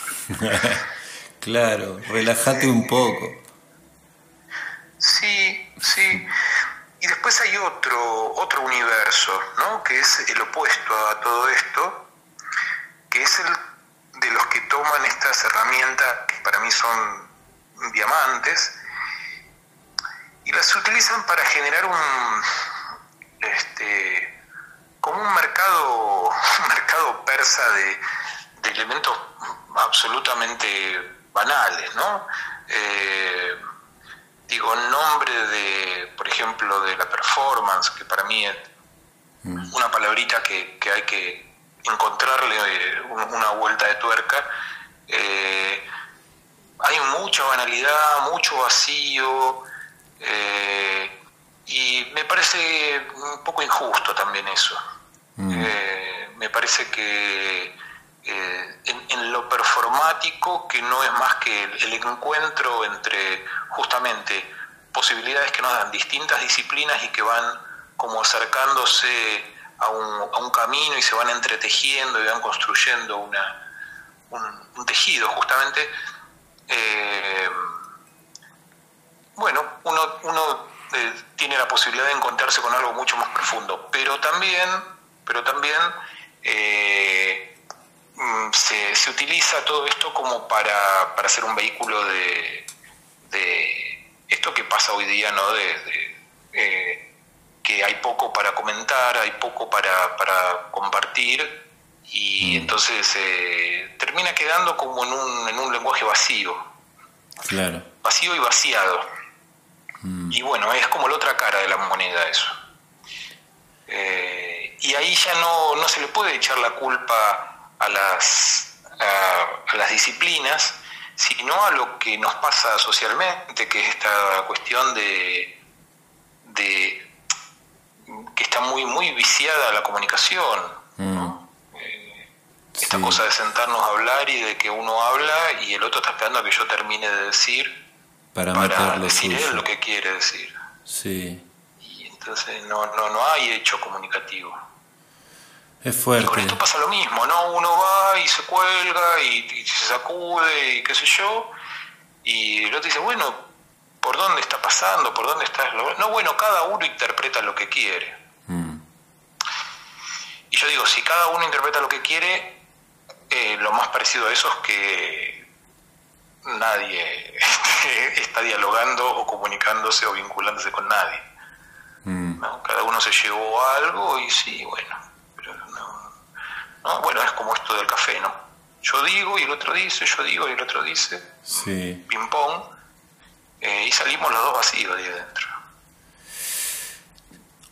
<laughs>
claro, relájate un poco.
Sí, sí. Y después hay otro, otro universo, ¿no? que es el opuesto a todo esto, que es el de los que toman estas herramientas que para mí son diamantes y las utilizan para generar un este como un mercado <laughs> un mercado persa de, elementos absolutamente banales no eh, digo en nombre de por ejemplo de la performance que para mí es mm. una palabrita que, hay que encontrarle eh, una vuelta de tuerca eh, hay mucha banalidad, mucho vacío, eh, y me parece un poco injusto también eso. Mm. Eh, me parece que eh, en, lo performático, que no es más que el, encuentro entre justamente posibilidades que nos dan distintas disciplinas y que van como acercándose a un, a un camino y se van entretejiendo y van construyendo una, un, un tejido justamente eh, bueno, uno, uno eh, tiene la posibilidad de encontrarse con algo mucho más profundo, pero también, pero también eh, mm, se, se, utiliza todo esto como para, para hacer un vehículo de, de, esto que pasa hoy día, ¿no? De, que hay poco para comentar, hay poco para, para compartir y mm. entonces eh, termina quedando como en un, en un lenguaje vacío.
Claro.
Vacío y vaciado. Mm. Y bueno, es como la otra cara de la moneda eso. Eh, y ahí ya no, no se le puede echar la culpa a las, a, las disciplinas, sino a lo que nos pasa socialmente, que es esta cuestión de, de que está muy, muy viciada la comunicación. Mm. Esta cosa de sentarnos a hablar y de que uno habla y el otro está esperando a que yo termine de decir
para,
decir él lo que quiere decir.
Sí.
Y Entonces no, no, no hay hecho comunicativo.
Es fuerte.
con esto pasa lo mismo, ¿no? Uno va y se cuelga y, se sacude y qué sé yo, y el otro dice, bueno, ¿por dónde está pasando? ¿Por dónde está? No, bueno, cada uno interpreta lo que quiere. Mm. Y yo digo, si cada uno interpreta lo que quiere, eh, lo más parecido a eso es que nadie <laughs> está dialogando o comunicándose o vinculándose con nadie. Mm. Cada uno se llevó algo y sí, bueno, bueno, es como esto del café, ¿no? Yo digo y el otro dice, yo digo y el otro dice.
Sí.
Ping pong. Eh, y salimos los dos vacíos de adentro.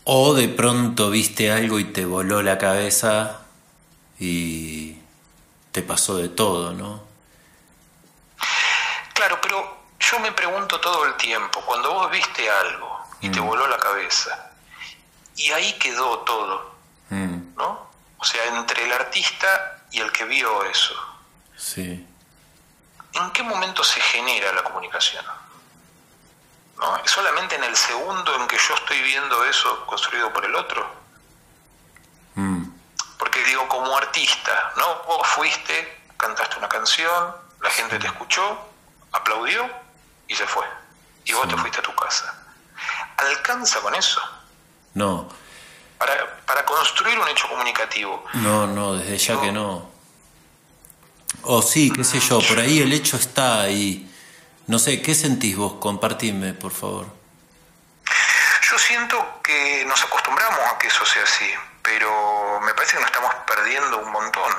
O de pronto viste algo y te voló la cabeza y te pasó de todo, ¿no?
Claro, pero yo me pregunto todo el tiempo, cuando vos viste algo y te mm. voló la cabeza, y ahí quedó todo, mm. ¿no? O sea, entre el artista y el que vio eso.
Sí.
¿En qué momento se genera la comunicación? ¿No? ¿Es solamente en el segundo en que yo estoy viendo eso construido por el otro? Porque digo, como artista, ¿no? Vos fuiste, cantaste una canción, la gente te escuchó, aplaudió y se fue. Y vos te fuiste a tu casa. ¿Alcanza con eso?
No
para, construir un hecho comunicativo.
No, no, desde ya que no. O sí, qué sé yo, por ahí el hecho está ahí. No sé, ¿qué sentís vos? Compartime, por favor.
Yo siento que nos acostumbramos a que eso sea así, pero me parece que nos estamos perdiendo un montón.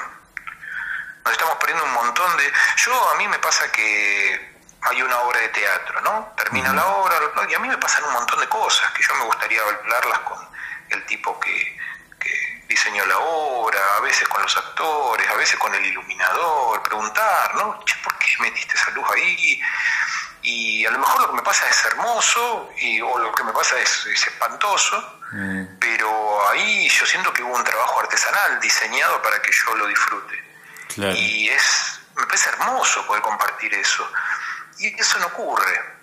Nos estamos perdiendo un montón de... Yo a mí me pasa que hay una obra de teatro, ¿no? Termina la obra, y a mí me pasan un montón de cosas que yo me gustaría hablarlas con, el tipo que, diseñó la obra, a veces con los actores, a veces con el iluminador, preguntar, ¿no? ¿por qué metiste esa luz ahí? Y a lo mejor lo que me pasa es hermoso, y, o lo que me pasa es, espantoso, mm. pero ahí yo siento que hubo un trabajo artesanal diseñado para que yo lo disfrute. Y es, me parece hermoso poder compartir eso. Y eso no ocurre.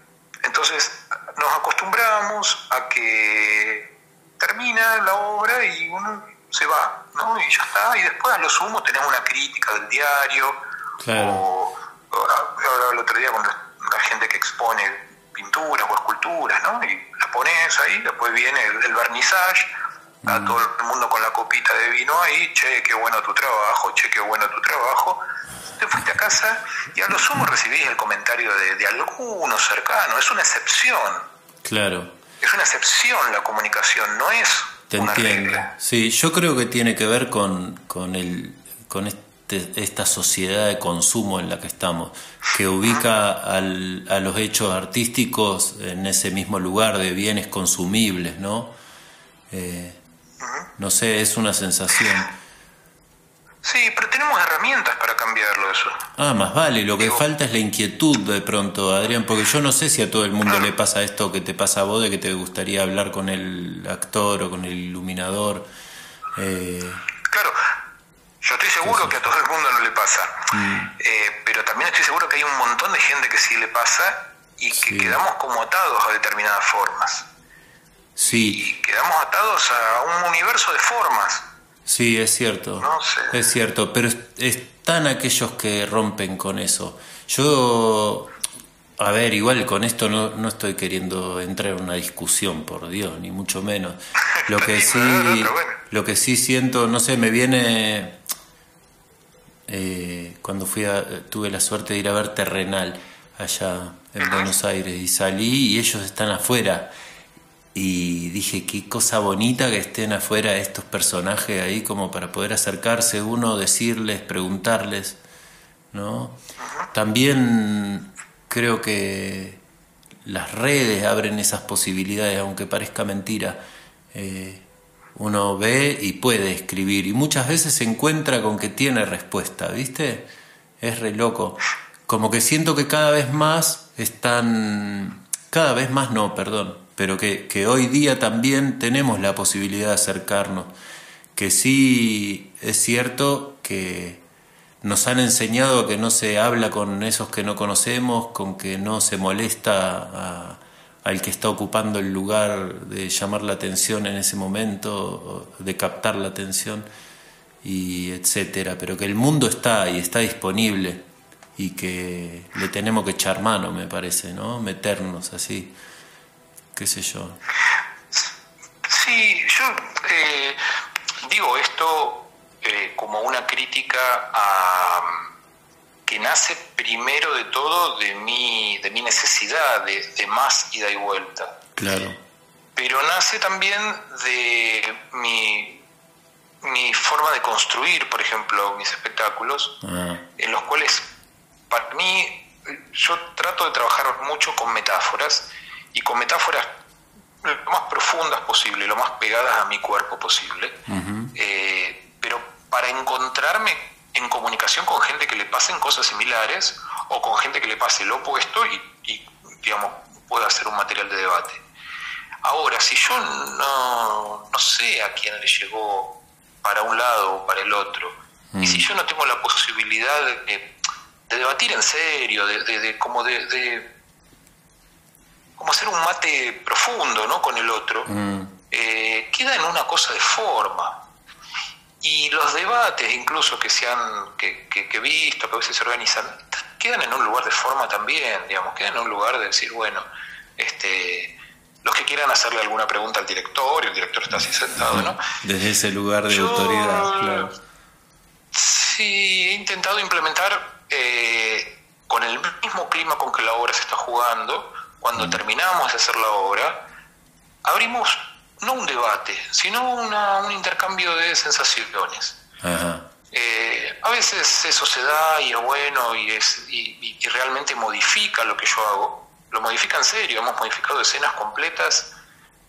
Entonces nos acostumbramos a que termina la obra y uno se va, ¿no? Y ya está, y después a lo sumo tenemos una crítica del diario, o, ahora el otro día con la gente que expone pinturas o esculturas, ¿no? Y pones ahí, después viene el, el vernizaje, a mm. todo el mundo con la copita de vino ahí, che, qué bueno tu trabajo, che, qué bueno tu trabajo. Te fuiste a casa y a lo sumo recibís el comentario de, de alguno cercano, es una excepción.
Claro
es una excepción la comunicación, no es Te una entiendo.
Sí, yo creo que tiene que ver con, con, el, con este, esta sociedad de consumo en la que estamos, que ubica al, a los hechos artísticos en ese mismo lugar de bienes consumibles, ¿no? Eh, no sé, es una sensación.
Sí, pero tenemos herramientas para cambiarlo eso.
Ah, más vale, lo que falta es la inquietud de pronto, Adrián, porque yo no sé si a todo el mundo le pasa esto que te pasa a vos, de que te gustaría hablar con el actor o con el iluminador.
Eh... Claro, yo estoy seguro que a todo el mundo no le pasa, mm. eh, pero también estoy seguro que hay un montón de gente que sí le pasa y que quedamos como atados a determinadas formas.
Sí.
Y quedamos atados a un universo de formas.
Sí, es cierto. Es cierto, pero están aquellos que rompen con eso. Yo, a ver, igual con esto no, no estoy queriendo entrar en una discusión, por Dios, ni mucho menos. <laughs> Lo que sí, lo que sí siento, no sé, me viene eh, cuando fui a, tuve la suerte de ir a ver Terrenal allá en Buenos Aires y salí y ellos están afuera y dije, qué cosa bonita que estén afuera estos personajes ahí como para poder acercarse uno, decirles, preguntarles, ¿no? También creo que las redes abren esas posibilidades, aunque parezca mentira. Eh, uno ve y puede escribir y muchas veces se encuentra con que tiene respuesta, ¿viste? Es re loco. Como que siento que cada vez más están, cada vez más no, perdón, pero que, hoy día también tenemos la posibilidad de acercarnos, que sí es cierto que nos han enseñado que no se habla con esos que no conocemos, con que no se molesta al que está ocupando el lugar de llamar la atención en ese momento, de captar la atención y etcétera, pero que el mundo está y está disponible y que le tenemos que echar mano, me parece, ¿no? Meternos así, qué sé yo.
Sí, yo eh, digo esto eh, como una crítica a que nace primero de todo de mi, de mi necesidad de, más ida y vuelta.
Claro.
Pero nace también de mi, mi forma de construir, por ejemplo, mis espectáculos, ah. en los cuales para mí yo trato de trabajar mucho con metáforas y con metáforas lo más profundas posible, lo más pegadas a mi cuerpo posible, eh, pero para encontrarme en comunicación con gente que le pasen cosas similares o con gente que le pase lo opuesto y, digamos, pueda hacer un material de debate. Ahora, si yo no, no sé a quién le llegó para un lado o para el otro, y si mm. yo no tengo la posibilidad de, debatir en serio, de, de, como de, como hacer un mate profundo ¿no? con el otro, mm. eh, queda en una cosa de forma. Y los debates incluso que se han que, he visto, que a veces se organizan, quedan en un lugar de forma también, digamos, quedan en un lugar de decir, bueno, este los que quieran hacerle alguna pregunta al director, y el director está así sentado, ¿no?
Desde ese lugar de autoridad, claro.
Sí, he intentado implementar eh, con el mismo clima con que la obra se está jugando, cuando mm. terminamos de hacer la obra, abrimos no un debate, sino un intercambio de sensaciones. Eh, a veces eso se da y es bueno y, es, y, realmente modifica lo que yo hago. Lo modifica en serio, hemos modificado escenas completas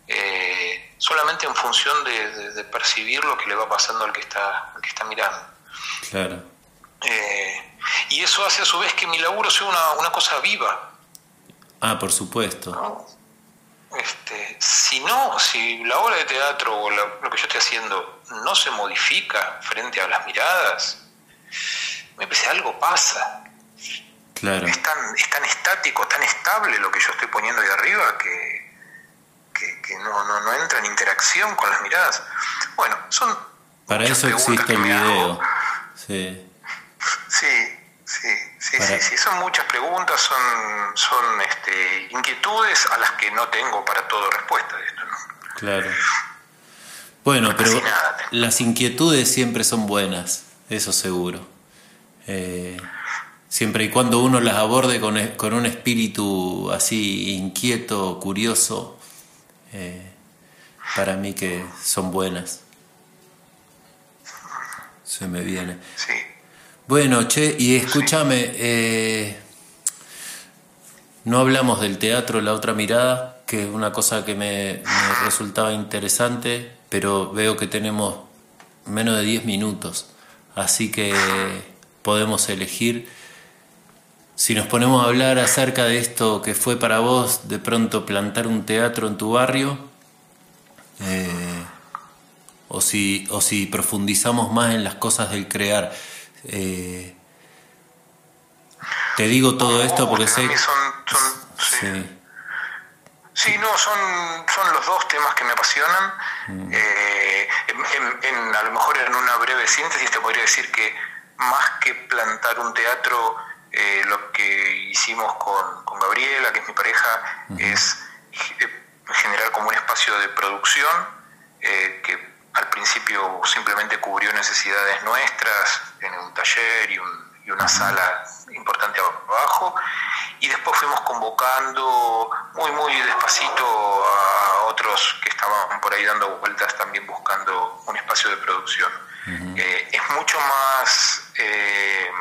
eh, solamente en función de, percibir lo que le va pasando al que está, que está mirando.
Claro.
Eh, y eso hace a su vez que mi laburo sea una, una cosa viva.
Ah, por supuesto.
Este, si no, si la obra de teatro o lo, que yo estoy haciendo no se modifica frente a las miradas, me parece algo pasa.
Claro.
Es tan, es tan estático, tan estable lo que yo estoy poniendo ahí arriba que, que, no, no, no, entra en interacción con las miradas. Bueno, son.
Para eso existe el video. Sí.
Sí, Sí, sí, sí, sí, son muchas preguntas, son, son este, inquietudes a las que no tengo para todo respuesta de esto, ¿no?
Claro. Bueno, pero las inquietudes siempre son buenas, eso seguro. Eh, siempre y cuando uno las aborde con, e, con un espíritu así inquieto, curioso, eh, para mí que son buenas. Se me viene.
Sí.
Bueno, che, y escúchame, eh, no hablamos del teatro, la otra mirada, que es una cosa que me, resultaba interesante, pero veo que tenemos menos de 10 minutos, así que podemos elegir. Si nos ponemos a hablar acerca de esto que fue para vos de pronto plantar un teatro en tu barrio, eh, o, si, o si profundizamos más en las cosas del crear. Eh, te digo todo esto porque sé...
sí. sí. no, son, son los dos temas que me apasionan. Mm. Eh, en, a lo mejor en una breve síntesis te podría decir que más que plantar un teatro, eh, lo que hicimos con, con, Gabriela, que es mi pareja, es generar como un espacio de producción que al principio simplemente cubrió necesidades nuestras en un taller y, una sala importante abajo y después fuimos convocando muy muy despacito a otros que estaban por ahí dando vueltas también buscando un espacio de producción. Eh, es mucho más eh,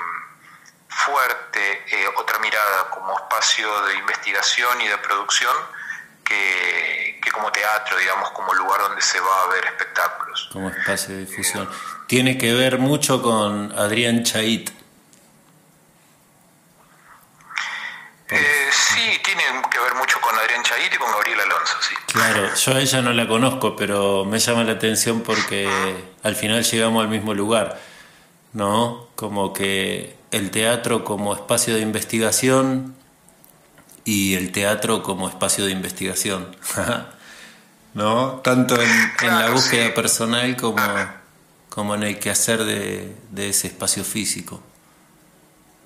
fuerte eh, otra mirada como espacio de investigación y de producción que, como teatro, digamos, como lugar donde se va a ver espectáculos.
Como espacio de difusión. Tiene que ver mucho con Adrián Chait.
Eh, sí, tiene que ver mucho con Adrián Chait y con Gabriel Alonso, sí.
Claro, yo a ella no la conozco, pero me llama la atención porque al final llegamos al mismo lugar, ¿no? Como que el teatro como espacio de investigación y el teatro como espacio de investigación. <laughs> ¿No? Tanto en, la búsqueda personal como, como en el quehacer de, de ese espacio físico.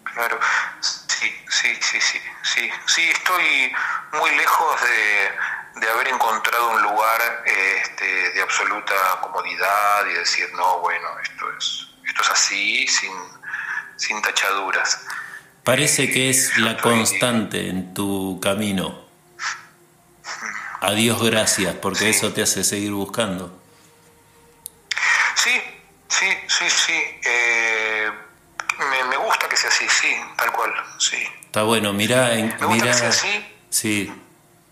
Claro, sí, sí, sí, sí, sí, sí, estoy muy lejos de, de haber encontrado un lugar este, de absoluta comodidad y decir, no, bueno, esto es, esto es así, sin, sin tachaduras.
Parece que es la constante en tu camino. A Dios gracias, porque eso te hace seguir buscando.
Sí, sí, sí, sí. Eh, me, gusta que sea así, sí, tal cual, sí.
Está bueno, mira, en,
me gusta que sea así.
Sí,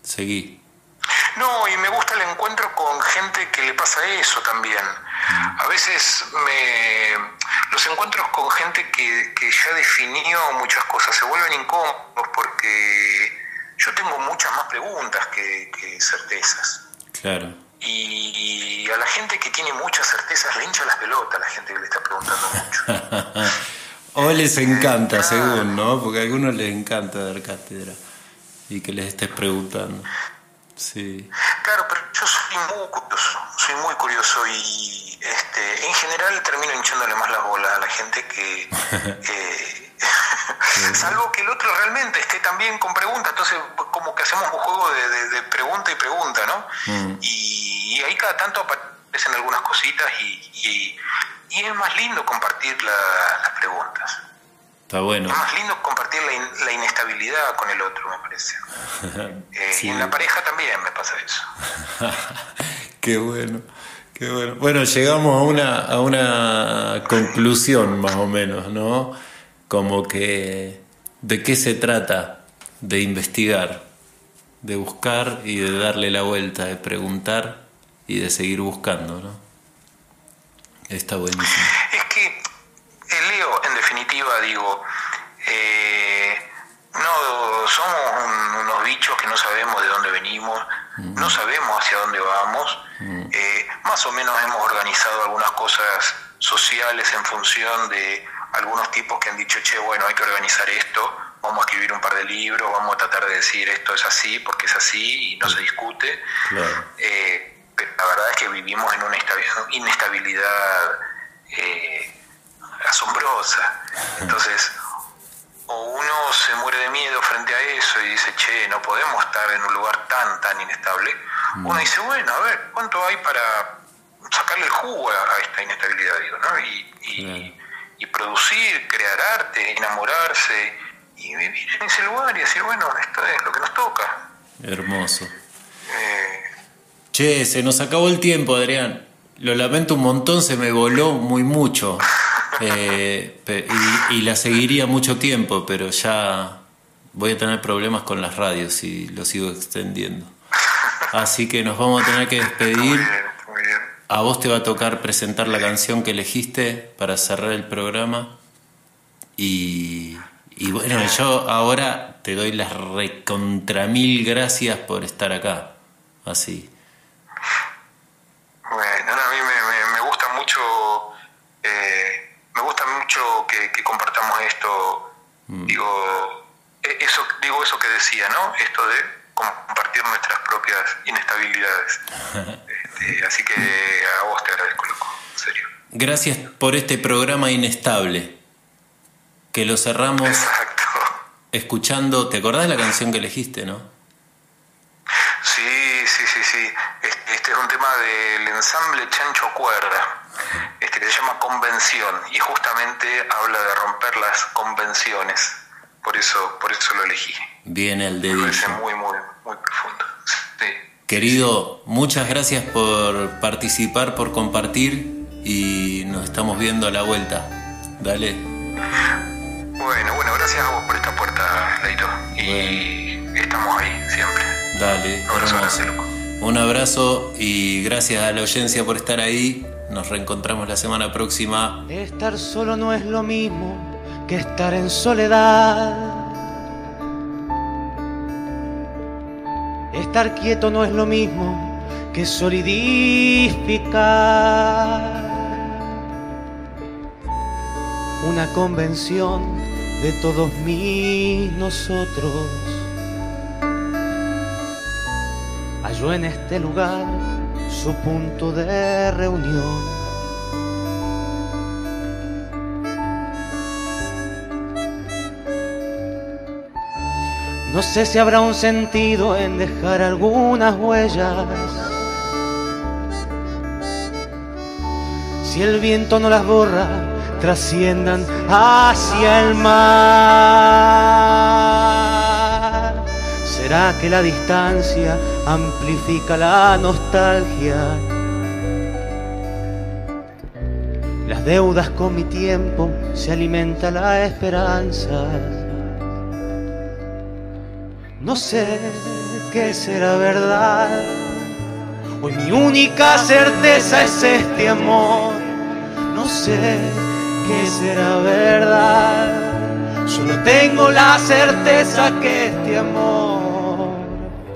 seguí.
No, y me gusta el encuentro con gente que le pasa eso también. Mm. A veces me, los encuentros con gente que, ya definió muchas cosas se vuelven incómodos porque yo tengo muchas más preguntas que, certezas.
Claro.
Y, a la gente que tiene muchas certezas le hincha las pelotas, la gente que le está preguntando mucho. <laughs>
o les encanta, según, ¿no? Porque a algunos les encanta dar cátedra y que les estés preguntando. Sí.
Claro, pero yo soy muy curioso, soy muy curioso y este, en general termino hinchándole más las bolas a la gente que... <laughs> <laughs> salvo que el otro realmente esté también con preguntas, entonces como que hacemos un juego de, pregunta y pregunta, ¿no? Mm. Y, ahí cada tanto aparecen algunas cositas y, es más lindo compartir las preguntas.
Está bueno.
Es más lindo compartir la, inestabilidad con el otro, me parece. <laughs> Eh, y en la pareja también me pasa eso. <laughs>
qué bueno, qué bueno. Bueno, llegamos a una, a una conclusión más o menos, ¿no? Como que, ¿de qué se trata? De investigar, de buscar y de darle la vuelta, de preguntar y de seguir buscando, ¿no? Está buenísimo.
Es que Leo, en definitiva, digo, eh, no somos unos bichos que no sabemos de dónde venimos, mm. no sabemos hacia dónde vamos, mm. eh, más o menos hemos organizado algunas cosas sociales en función de algunos tipos que han dicho, che, bueno, hay que organizar esto, vamos a escribir un par de libros, vamos a tratar de decir esto es así porque es así y no se discute. Eh, la verdad es que vivimos en una inestabilidad asombrosa. Entonces, o uno se muere de miedo frente a eso y dice, che, no podemos estar en un lugar tan, tan inestable. Mm. Uno dice, bueno, a ver, ¿cuánto hay para sacarle el jugo a, esta inestabilidad? Digo, ¿no? y, y, producir, crear arte, enamorarse y vivir en ese lugar y decir, bueno, esto es lo que nos toca.
Hermoso. Eh, che, se nos acabó el tiempo, Adrián. Lo lamento un montón, se me voló muy mucho. <laughs> Eh, y, la seguiría mucho tiempo, pero ya voy a tener problemas con las radios si lo sigo extendiendo. Así que nos vamos a tener que despedir. A vos te va a tocar presentar la canción que elegiste para cerrar el programa. Y, y bueno, yo ahora te doy las recontra mil gracias por estar acá. Así.
Bueno, a mí me, gusta mucho eh, me gusta mucho que, compartamos esto, mm. digo, e, eso, digo eso que decía, ¿no? Esto de compartir nuestras propias inestabilidades. <laughs> Este, así que a vos te agradezco, loco, en serio.
Gracias por este programa inestable, que lo cerramos escuchando, ¿te acordás de la canción que elegiste, no?
Sí, sí, sí, sí. Este, este es un tema del ensamble Chancho Cuerda este, que se llama Convención y justamente habla de romper las convenciones. Por eso, por eso lo elegí.
Viene el dedillo.
Me parece muy, muy, muy profundo.
Querido, muchas gracias por participar, por compartir y nos estamos viendo a la vuelta. Dale.
Bueno, bueno, gracias a vos por esta puerta, Leito. Y estamos ahí siempre.
Dale, Un abrazo y gracias a la audiencia por estar ahí. Nos reencontramos la semana próxima.
Estar solo no es lo mismo que estar en soledad. Estar quieto no es lo mismo que solidificar. Una convención de todos mis nosotros halló en este lugar su punto de reunión. No sé si habrá un sentido en dejar algunas huellas. Si el viento no las borra, trasciendan hacia el mar. ¿Será que la distancia amplifica la nostalgia? Las deudas con mi tiempo se alimenta la esperanza. No sé qué será verdad. Hoy mi única certeza es este amor. No sé qué será verdad. Solo tengo la certeza que este amor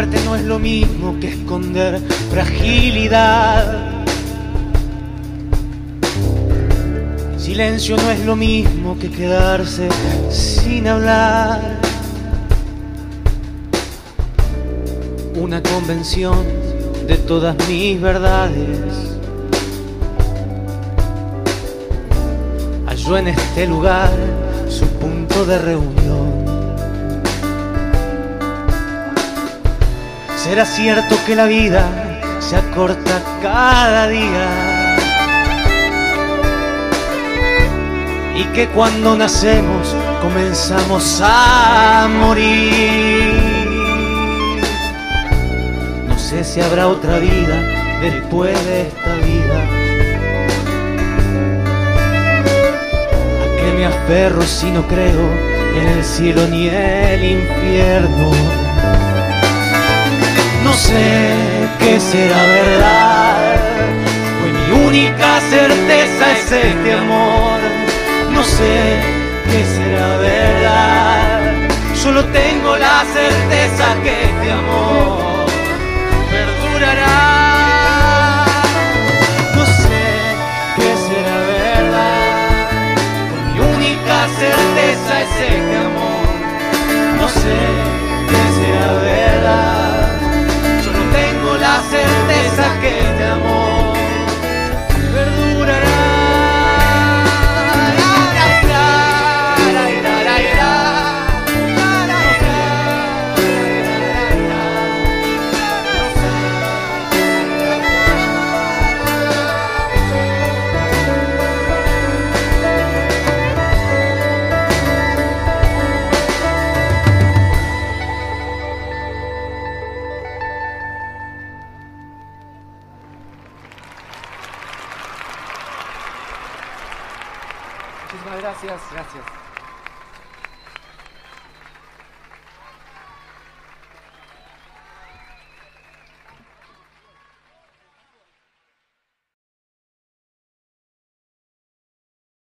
fuerte no es lo mismo que esconder fragilidad. Silencio no es lo mismo que quedarse sin hablar. Una convención de todas mis verdades. Halló en este lugar su punto de reunión. ¿Será cierto que la vida se acorta cada día? Y que cuando nacemos comenzamos a morir. No sé si habrá otra vida después de esta vida. ¿A qué me aferro si no creo en el cielo ni el infierno? No sé qué será verdad. Hoy mi única certeza es este amor. No sé qué será verdad. Solo tengo la certeza que este amor perdurará. No sé qué será verdad. Hoy mi única certeza es este amor.